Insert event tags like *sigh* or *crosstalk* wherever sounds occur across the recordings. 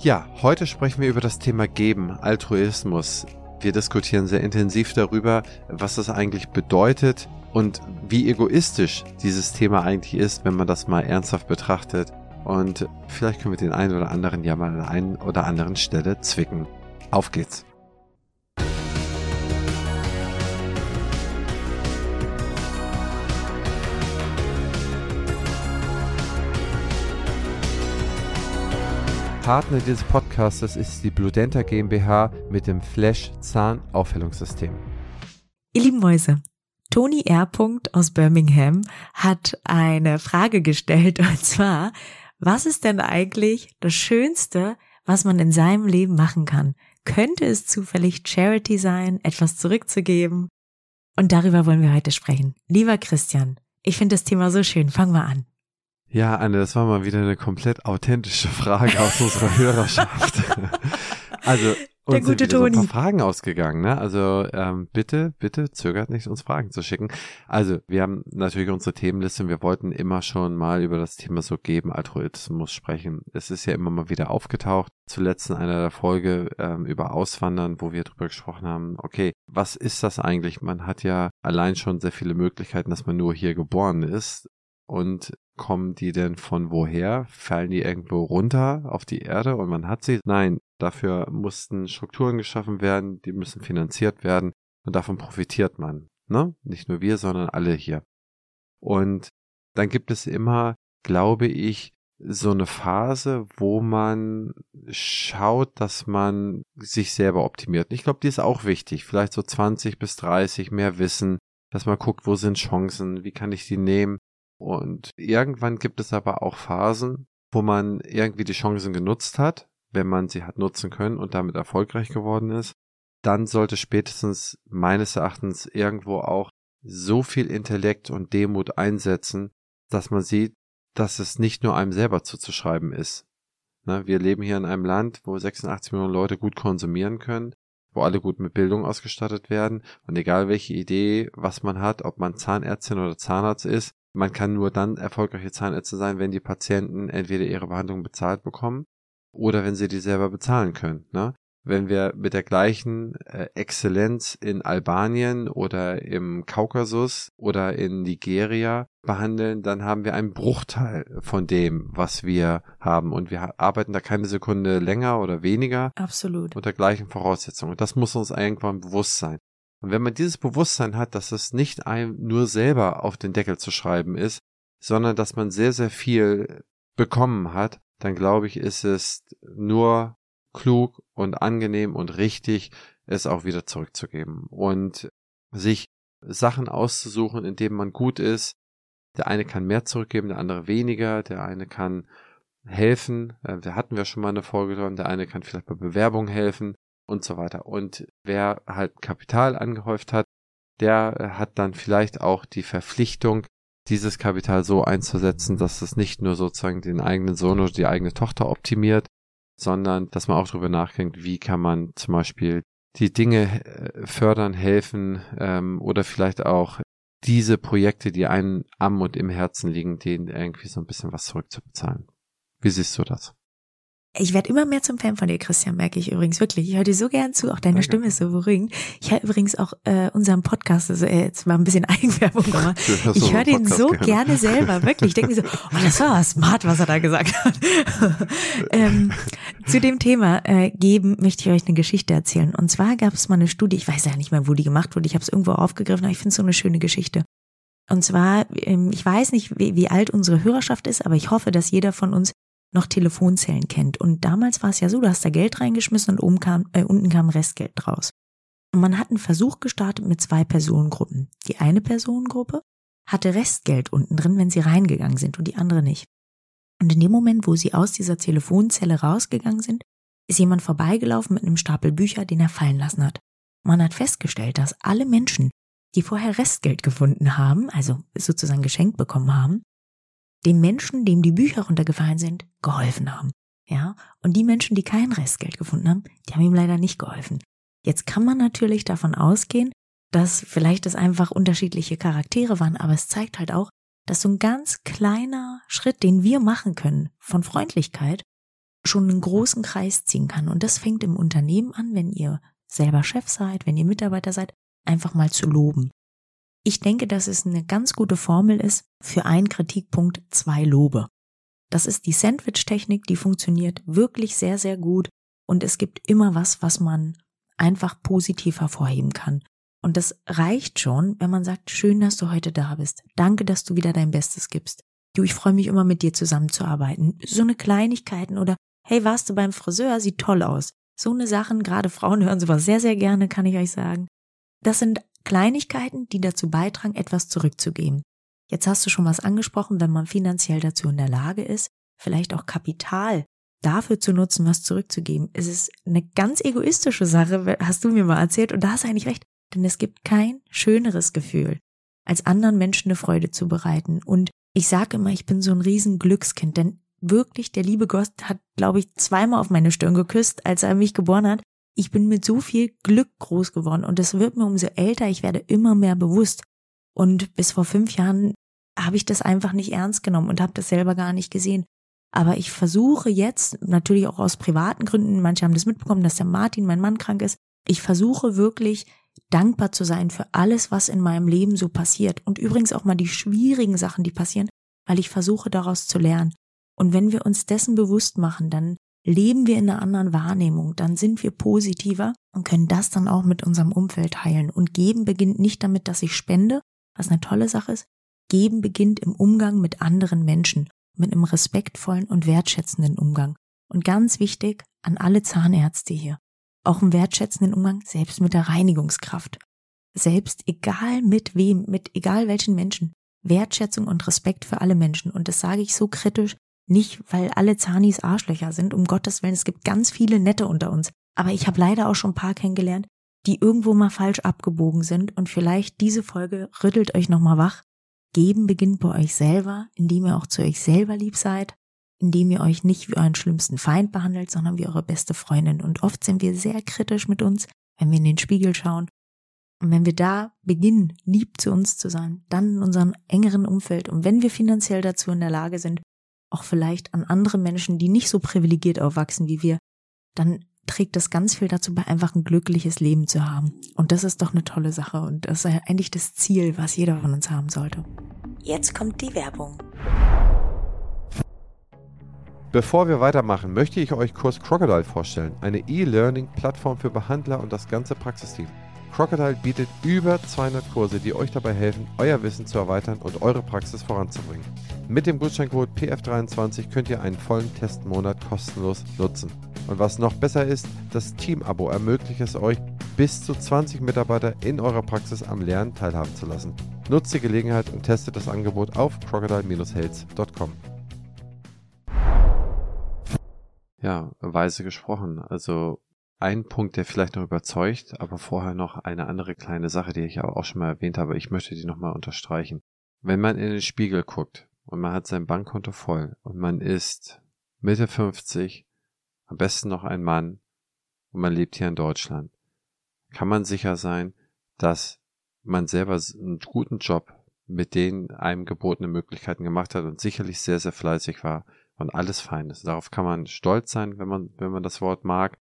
Ja, heute sprechen wir über das Thema Geben, Altruismus. Wir diskutieren sehr intensiv darüber, was das eigentlich bedeutet und wie egoistisch dieses Thema eigentlich ist, wenn man das mal ernsthaft betrachtet. Und vielleicht können wir den einen oder anderen ja mal an der einen oder anderen Stelle zwicken. Auf geht's. Partner dieses Podcasts ist die Bludenta GmbH mit dem Flash Zahnaufhellungssystem. Ihr lieben Mäuse, Toni R. aus Birmingham hat eine Frage gestellt *laughs* und zwar, was ist denn eigentlich das Schönste, was man in seinem Leben machen kann? Könnte es zufällig Charity sein, etwas zurückzugeben? Und darüber wollen wir heute sprechen. Lieber Christian, ich finde das Thema so schön. Fangen wir an. Ja, Anne, das war mal wieder eine komplett authentische Frage aus unserer Hörerschaft. *laughs* also uns sind wieder so ein paar Fragen ausgegangen, ne? Also ähm, bitte, bitte zögert nicht, uns Fragen zu schicken. Also wir haben natürlich unsere Themenliste und wir wollten immer schon mal über das Thema so geben, Altruismus sprechen. Es ist ja immer mal wieder aufgetaucht. Zuletzt in einer der Folge ähm, über Auswandern, wo wir drüber gesprochen haben, okay, was ist das eigentlich? Man hat ja allein schon sehr viele Möglichkeiten, dass man nur hier geboren ist. Und kommen die denn von woher? Fallen die irgendwo runter auf die Erde und man hat sie? Nein, dafür mussten Strukturen geschaffen werden, die müssen finanziert werden und davon profitiert man. Ne? Nicht nur wir, sondern alle hier. Und dann gibt es immer, glaube ich, so eine Phase, wo man schaut, dass man sich selber optimiert. Ich glaube, die ist auch wichtig. Vielleicht so 20 bis 30 mehr Wissen, dass man guckt, wo sind Chancen, wie kann ich die nehmen, und irgendwann gibt es aber auch Phasen, wo man irgendwie die Chancen genutzt hat, wenn man sie hat nutzen können und damit erfolgreich geworden ist. Dann sollte spätestens meines Erachtens irgendwo auch so viel Intellekt und Demut einsetzen, dass man sieht, dass es nicht nur einem selber zuzuschreiben ist. Ne, wir leben hier in einem Land, wo 86 Millionen Leute gut konsumieren können, wo alle gut mit Bildung ausgestattet werden und egal welche Idee, was man hat, ob man Zahnärztin oder Zahnarzt ist, man kann nur dann erfolgreiche Zahnärzte sein, wenn die Patienten entweder ihre Behandlung bezahlt bekommen oder wenn sie die selber bezahlen können. Ne? Wenn wir mit der gleichen äh, Exzellenz in Albanien oder im Kaukasus oder in Nigeria behandeln, dann haben wir einen Bruchteil von dem, was wir haben. Und wir arbeiten da keine Sekunde länger oder weniger. Absolut. Unter gleichen Voraussetzungen. Und das muss uns irgendwann bewusst sein. Und wenn man dieses Bewusstsein hat, dass es nicht einem nur selber auf den Deckel zu schreiben ist, sondern dass man sehr, sehr viel bekommen hat, dann glaube ich, ist es nur klug und angenehm und richtig, es auch wieder zurückzugeben und sich Sachen auszusuchen, in denen man gut ist. Der eine kann mehr zurückgeben, der andere weniger, der eine kann helfen, äh, da hatten wir schon mal eine Folge dran, der eine kann vielleicht bei Bewerbung helfen, und so weiter. Und wer halt Kapital angehäuft hat, der äh, hat dann vielleicht auch die Verpflichtung, dieses Kapital so einzusetzen, dass es nicht nur sozusagen den eigenen Sohn oder die eigene Tochter optimiert, sondern dass man auch darüber nachdenkt, wie kann man zum Beispiel die Dinge äh, fördern, helfen ähm, oder vielleicht auch diese Projekte, die einen am und im Herzen liegen, denen irgendwie so ein bisschen was zurückzubezahlen. Wie siehst du das? Ich werde immer mehr zum Fan von dir, Christian, merke ich übrigens wirklich. Ich höre dir so gern zu, auch deine Danke. Stimme ist so beruhigend. Ich höre übrigens auch äh, unseren Podcast, also äh, jetzt mal ein bisschen *laughs* Eigenwerbung, aber ich höre den so gerne. gerne selber, wirklich. Ich denke mir so, oh, das war smart, was er da gesagt hat. *laughs* ähm, zu dem Thema äh, geben möchte ich euch eine Geschichte erzählen. Und zwar gab es mal eine Studie, ich weiß ja nicht mehr, wo die gemacht wurde, ich habe es irgendwo aufgegriffen, aber ich finde es so eine schöne Geschichte. Und zwar, ähm, ich weiß nicht, wie, wie alt unsere Hörerschaft ist, aber ich hoffe, dass jeder von uns noch Telefonzellen kennt. Und damals war es ja so, du hast da Geld reingeschmissen und oben kam, äh, unten kam Restgeld draus. Und man hat einen Versuch gestartet mit zwei Personengruppen. Die eine Personengruppe hatte Restgeld unten drin, wenn sie reingegangen sind und die andere nicht. Und in dem Moment, wo sie aus dieser Telefonzelle rausgegangen sind, ist jemand vorbeigelaufen mit einem Stapel Bücher, den er fallen lassen hat. Man hat festgestellt, dass alle Menschen, die vorher Restgeld gefunden haben, also sozusagen geschenkt bekommen haben, dem Menschen, dem die Bücher runtergefallen sind, geholfen haben. Ja, und die Menschen, die kein Restgeld gefunden haben, die haben ihm leider nicht geholfen. Jetzt kann man natürlich davon ausgehen, dass vielleicht es einfach unterschiedliche Charaktere waren, aber es zeigt halt auch, dass so ein ganz kleiner Schritt, den wir machen können von Freundlichkeit, schon einen großen Kreis ziehen kann. Und das fängt im Unternehmen an, wenn ihr selber Chef seid, wenn ihr Mitarbeiter seid, einfach mal zu loben. Ich denke, dass es eine ganz gute Formel ist für einen Kritikpunkt zwei Lobe. Das ist die Sandwich-Technik, die funktioniert wirklich sehr, sehr gut und es gibt immer was, was man einfach positiv hervorheben kann. Und das reicht schon, wenn man sagt, schön, dass du heute da bist. Danke, dass du wieder dein Bestes gibst. Du, ich freue mich immer mit dir zusammenzuarbeiten. So eine Kleinigkeiten oder hey, warst du beim Friseur? Sieht toll aus. So eine Sachen, gerade Frauen hören sowas sehr, sehr gerne, kann ich euch sagen. Das sind Kleinigkeiten, die dazu beitragen, etwas zurückzugeben. Jetzt hast du schon was angesprochen, wenn man finanziell dazu in der Lage ist, vielleicht auch Kapital dafür zu nutzen, was zurückzugeben. Es ist eine ganz egoistische Sache, hast du mir mal erzählt, und da hast du eigentlich recht, denn es gibt kein schöneres Gefühl, als anderen Menschen eine Freude zu bereiten. Und ich sage immer, ich bin so ein riesen Glückskind, denn wirklich, der liebe Gott hat, glaube ich, zweimal auf meine Stirn geküsst, als er mich geboren hat. Ich bin mit so viel Glück groß geworden und es wird mir umso älter, ich werde immer mehr bewusst. Und bis vor fünf Jahren habe ich das einfach nicht ernst genommen und habe das selber gar nicht gesehen. Aber ich versuche jetzt, natürlich auch aus privaten Gründen, manche haben das mitbekommen, dass der Martin, mein Mann, krank ist. Ich versuche wirklich dankbar zu sein für alles, was in meinem Leben so passiert. Und übrigens auch mal die schwierigen Sachen, die passieren, weil ich versuche daraus zu lernen. Und wenn wir uns dessen bewusst machen, dann leben wir in einer anderen Wahrnehmung, dann sind wir positiver und können das dann auch mit unserem Umfeld teilen. Und geben beginnt nicht damit, dass ich spende, was eine tolle Sache ist. Geben beginnt im Umgang mit anderen Menschen mit einem respektvollen und wertschätzenden Umgang. Und ganz wichtig an alle Zahnärzte hier, auch einen wertschätzenden Umgang selbst mit der Reinigungskraft. Selbst egal mit wem, mit egal welchen Menschen. Wertschätzung und Respekt für alle Menschen. Und das sage ich so kritisch, nicht weil alle Zahnis Arschlöcher sind, um Gottes Willen, es gibt ganz viele Nette unter uns. Aber ich habe leider auch schon ein paar kennengelernt, die irgendwo mal falsch abgebogen sind und vielleicht diese Folge rüttelt euch nochmal wach Geben beginnt bei euch selber, indem ihr auch zu euch selber lieb seid, indem ihr euch nicht wie euren schlimmsten Feind behandelt, sondern wie eure beste Freundin. Und oft sind wir sehr kritisch mit uns, wenn wir in den Spiegel schauen. Und wenn wir da beginnen, lieb zu uns zu sein, dann in unserem engeren Umfeld und wenn wir finanziell dazu in der Lage sind, auch vielleicht an andere Menschen, die nicht so privilegiert aufwachsen wie wir, dann trägt das ganz viel dazu bei, einfach ein glückliches Leben zu haben. Und das ist doch eine tolle Sache und das ist eigentlich das Ziel, was jeder von uns haben sollte. Jetzt kommt die Werbung. Bevor wir weitermachen, möchte ich euch Kurs Crocodile vorstellen, eine E-Learning-Plattform für Behandler und das ganze Praxisteam. Crocodile bietet über 200 Kurse, die euch dabei helfen, euer Wissen zu erweitern und eure Praxis voranzubringen. Mit dem Gutscheincode PF23 könnt ihr einen vollen Testmonat kostenlos nutzen. Und was noch besser ist, das Team-Abo ermöglicht es euch, bis zu 20 Mitarbeiter in eurer Praxis am Lernen teilhaben zu lassen. Nutzt die Gelegenheit und testet das Angebot auf crocodile-health.com. Ja, weise gesprochen. Also ein Punkt, der vielleicht noch überzeugt, aber vorher noch eine andere kleine Sache, die ich aber auch schon mal erwähnt habe. Ich möchte die nochmal unterstreichen. Wenn man in den Spiegel guckt und man hat sein Bankkonto voll und man ist Mitte 50, am besten noch ein Mann und man lebt hier in Deutschland, kann man sicher sein, dass man selber einen guten Job mit den einem gebotenen Möglichkeiten gemacht hat und sicherlich sehr, sehr fleißig war und alles fein. Darauf kann man stolz sein, wenn man, wenn man das Wort mag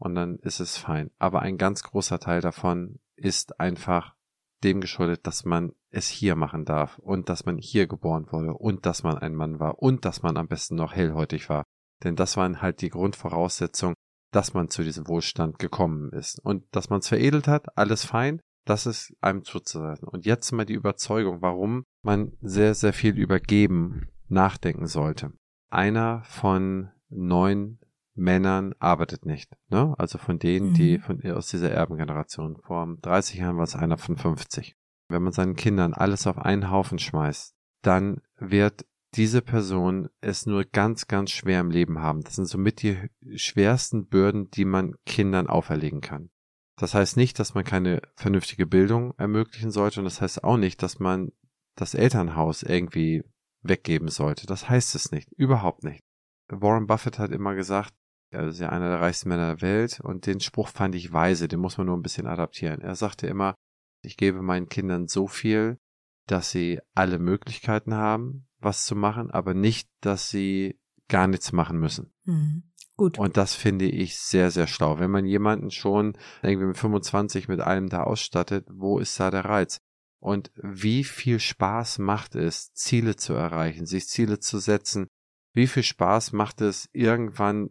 und dann ist es fein. Aber ein ganz großer Teil davon ist einfach dem geschuldet, dass man es hier machen darf und dass man hier geboren wurde und dass man ein Mann war und dass man am besten noch hellhäutig war. Denn das waren halt die Grundvoraussetzungen, dass man zu diesem Wohlstand gekommen ist. Und dass man es veredelt hat, alles fein, das ist einem zuzusetzen. Und jetzt mal die Überzeugung, warum man sehr, sehr viel über Geben nachdenken sollte. Einer von neun Männern arbeitet nicht. Ne? Also von denen, die mhm. von, aus dieser Erbengeneration. Vor 30 Jahren war es einer von 50. Wenn man seinen Kindern alles auf einen Haufen schmeißt, dann wird diese Person es nur ganz, ganz schwer im Leben haben. Das sind somit die schwersten Bürden, die man Kindern auferlegen kann. Das heißt nicht, dass man keine vernünftige Bildung ermöglichen sollte und das heißt auch nicht, dass man das Elternhaus irgendwie weggeben sollte. Das heißt es nicht. Überhaupt nicht. Warren Buffett hat immer gesagt, er ist ja einer der reichsten Männer der Welt und den Spruch fand ich weise, den muss man nur ein bisschen adaptieren. Er sagte immer, ich gebe meinen Kindern so viel, dass sie alle Möglichkeiten haben, was zu machen, aber nicht, dass sie gar nichts machen müssen. Mhm. Gut. Und das finde ich sehr, sehr schlau. Wenn man jemanden schon irgendwie mit 25 mit allem da ausstattet, wo ist da der Reiz? Und wie viel Spaß macht es, Ziele zu erreichen, sich Ziele zu setzen? Wie viel Spaß macht es, irgendwann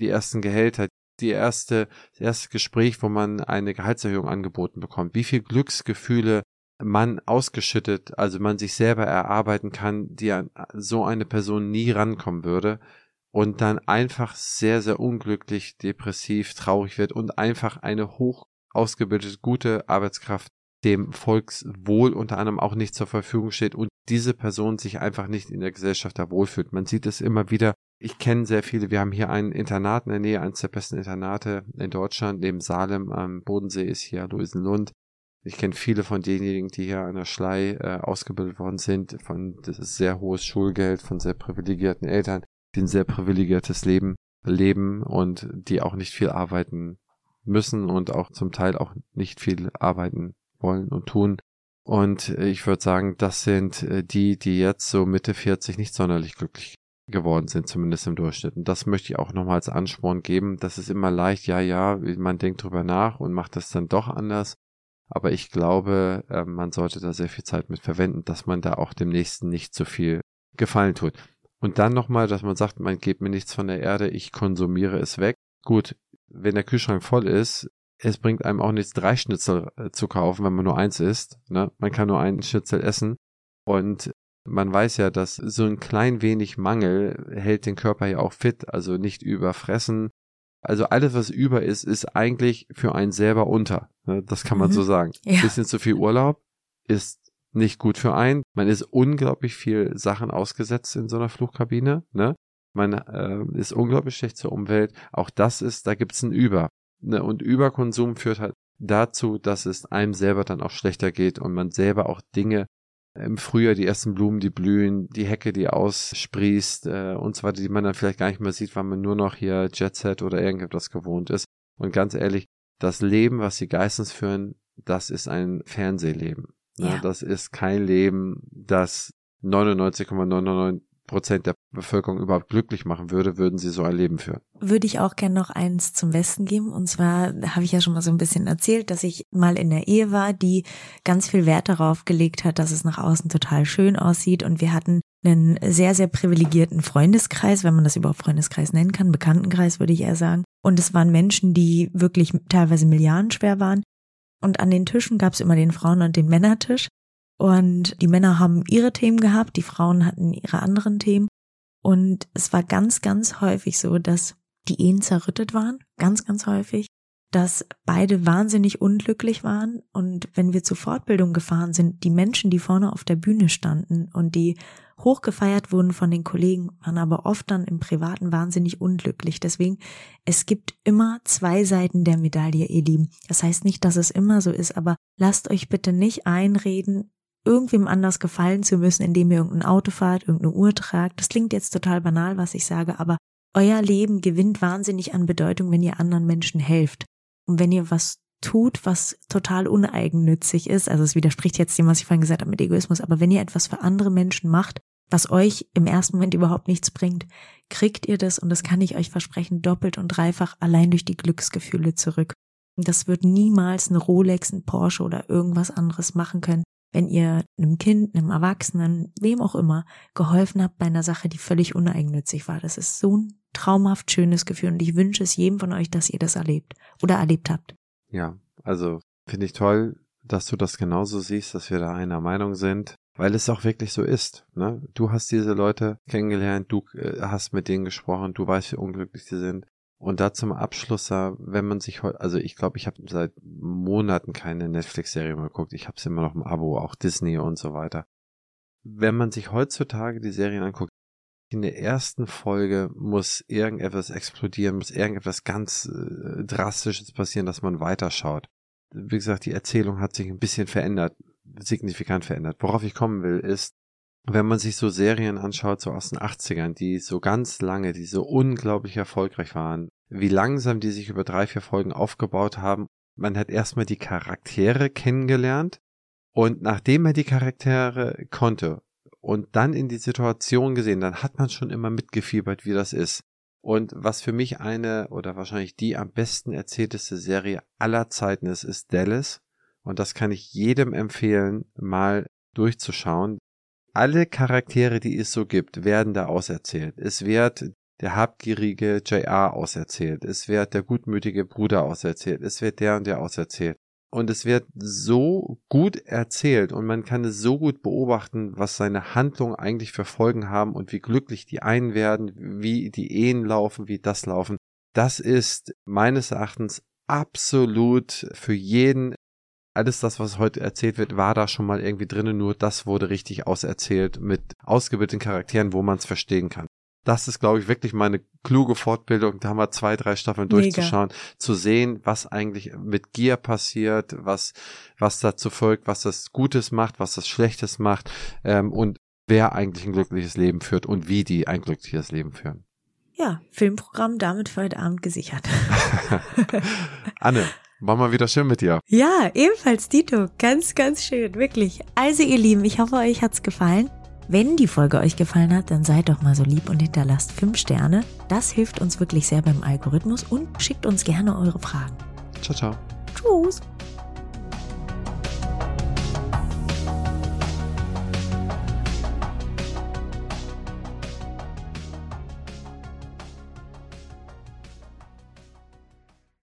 die ersten Gehälter, die erste, das erste Gespräch, wo man eine Gehaltserhöhung angeboten bekommt? Wie viel Glücksgefühle man ausgeschüttet, also man sich selber erarbeiten kann, die an so eine Person nie rankommen würde und dann einfach sehr, sehr unglücklich, depressiv, traurig wird und einfach eine hoch ausgebildete, gute Arbeitskraft dem Volkswohl unter anderem auch nicht zur Verfügung steht und diese Person sich einfach nicht in der Gesellschaft da wohlfühlt. Man sieht es immer wieder. Ich kenne sehr viele. Wir haben hier ein Internat in der Nähe, eines der besten Internate in Deutschland. Neben Salem am Bodensee ist hier Luisenlund. Ich kenne viele von denjenigen, die hier an der Schlei äh, ausgebildet worden sind, von das ist sehr hohes Schulgeld, von sehr privilegierten Eltern, die ein sehr privilegiertes Leben leben und die auch nicht viel arbeiten müssen und auch zum Teil auch nicht viel arbeiten wollen und tun. Und ich würde sagen, das sind äh, die, die jetzt so Mitte 40 nicht sonderlich glücklich geworden sind, zumindest im Durchschnitt. Und das möchte ich auch nochmal als Ansporn geben. Das ist immer leicht, ja, ja, man denkt drüber nach und macht das dann doch anders. Aber ich glaube, äh, man sollte da sehr viel Zeit mit verwenden, dass man da auch dem Nächsten nicht so viel Gefallen tut. Und dann nochmal, dass man sagt, man gibt mir nichts von der Erde, ich konsumiere es weg. Gut, wenn der Kühlschrank voll ist, es bringt einem auch nichts, drei Schnitzel äh, zu kaufen, wenn man nur eins isst. Ne? Man kann nur einen Schnitzel essen. Und man weiß ja, dass so ein klein wenig Mangel hält den Körper ja auch fit, also nicht überfressen. Also alles, was über ist, ist eigentlich für einen selber unter. Ne? Das kann man mhm. so sagen. Ja. Bisschen zu viel Urlaub ist nicht gut für einen. Man ist unglaublich viel Sachen ausgesetzt in so einer Flugkabine. Ne? Man äh, ist unglaublich schlecht zur Umwelt. Auch das ist, da gibt's ein Über. Ne? Und Überkonsum führt halt dazu, dass es einem selber dann auch schlechter geht und man selber auch Dinge im Frühjahr die ersten Blumen, die blühen, die Hecke, die aussprießt äh, und so weiter, die man dann vielleicht gar nicht mehr sieht, weil man nur noch hier Jetset oder irgendetwas gewohnt ist. Und ganz ehrlich, das Leben, was die Geistens führen, das ist ein Fernsehleben. Ne? Ja. Das ist kein Leben, das 99,99 Prozent der Bevölkerung überhaupt glücklich machen würde, würden sie so ein Leben führen. Würde ich auch gerne noch eins zum Westen geben. Und zwar habe ich ja schon mal so ein bisschen erzählt, dass ich mal in der Ehe war, die ganz viel Wert darauf gelegt hat, dass es nach außen total schön aussieht. Und wir hatten einen sehr, sehr privilegierten Freundeskreis, wenn man das überhaupt Freundeskreis nennen kann, Bekanntenkreis würde ich eher sagen. Und es waren Menschen, die wirklich teilweise milliardenschwer waren. Und an den Tischen gab es immer den Frauen- und den Männertisch. Und die Männer haben ihre Themen gehabt, die Frauen hatten ihre anderen Themen. Und es war ganz, ganz häufig so, dass die Ehen zerrüttet waren, ganz, ganz häufig, dass beide wahnsinnig unglücklich waren. Und wenn wir zur Fortbildung gefahren sind, die Menschen, die vorne auf der Bühne standen und die hochgefeiert wurden von den Kollegen, waren aber oft dann im Privaten wahnsinnig unglücklich. Deswegen, es gibt immer zwei Seiten der Medaille, ihr Lieben. Das heißt nicht, dass es immer so ist, aber lasst euch bitte nicht einreden, irgendwem anders gefallen zu müssen, indem ihr irgendein Auto fahrt, irgendeine Uhr tragt. Das klingt jetzt total banal, was ich sage, aber euer Leben gewinnt wahnsinnig an Bedeutung, wenn ihr anderen Menschen helft. Und wenn ihr was tut, was total uneigennützig ist, also es widerspricht jetzt dem, was ich vorhin gesagt habe mit Egoismus, aber wenn ihr etwas für andere Menschen macht, was euch im ersten Moment überhaupt nichts bringt, kriegt ihr das, und das kann ich euch versprechen, doppelt und dreifach allein durch die Glücksgefühle zurück. Und das wird niemals eine Rolex, ein Porsche oder irgendwas anderes machen können, wenn ihr einem Kind, einem Erwachsenen, wem auch immer, geholfen habt bei einer Sache, die völlig uneigennützig war. Das ist so ein traumhaft schönes Gefühl und ich wünsche es jedem von euch, dass ihr das erlebt oder erlebt habt. Ja, also finde ich toll, dass du das genauso siehst, dass wir da einer Meinung sind, weil es auch wirklich so ist. Ne? Du hast diese Leute kennengelernt, du äh, hast mit denen gesprochen, du weißt, wie unglücklich sie sind. Und da zum Abschluss, wenn man sich heute, also ich glaube, ich habe seit Monaten keine Netflix-Serie mehr geguckt. Ich habe es immer noch im Abo, auch Disney und so weiter. Wenn man sich heutzutage die Serien anguckt, in der ersten Folge muss irgendetwas explodieren, muss irgendetwas ganz äh, Drastisches passieren, dass man weiterschaut. Wie gesagt, die Erzählung hat sich ein bisschen verändert, signifikant verändert. Worauf ich kommen will, ist, wenn man sich so Serien anschaut, so aus den 80ern, die so ganz lange, die so unglaublich erfolgreich waren, wie langsam die sich über drei, vier Folgen aufgebaut haben. Man hat erstmal die Charaktere kennengelernt und nachdem er die Charaktere konnte und dann in die Situation gesehen, dann hat man schon immer mitgefiebert, wie das ist. Und was für mich eine oder wahrscheinlich die am besten erzählteste Serie aller Zeiten ist, ist Dallas. Und das kann ich jedem empfehlen, mal durchzuschauen. Alle Charaktere, die es so gibt, werden da auserzählt. Es wird der habgierige JR auserzählt. Es wird der gutmütige Bruder auserzählt. Es wird der und der auserzählt. Und es wird so gut erzählt und man kann es so gut beobachten, was seine Handlungen eigentlich für Folgen haben und wie glücklich die einen werden, wie die Ehen laufen, wie das laufen. Das ist meines Erachtens absolut für jeden alles das, was heute erzählt wird, war da schon mal irgendwie drinnen, nur das wurde richtig auserzählt mit ausgebildeten Charakteren, wo man es verstehen kann das ist, glaube ich, wirklich meine kluge Fortbildung, da haben wir zwei, drei Staffeln durchzuschauen, Mega. zu sehen, was eigentlich mit Gier passiert, was, was dazu folgt, was das Gutes macht, was das Schlechtes macht ähm, und wer eigentlich ein glückliches Leben führt und wie die ein glückliches Leben führen. Ja, Filmprogramm damit für heute Abend gesichert. *laughs* Anne, war mal wieder schön mit dir. Ja, ebenfalls Dito. Ganz, ganz schön, wirklich. Also ihr Lieben, ich hoffe, euch hat's gefallen. Wenn die Folge euch gefallen hat, dann seid doch mal so lieb und hinterlasst fünf Sterne. Das hilft uns wirklich sehr beim Algorithmus und schickt uns gerne eure Fragen. Ciao, ciao. Tschüss.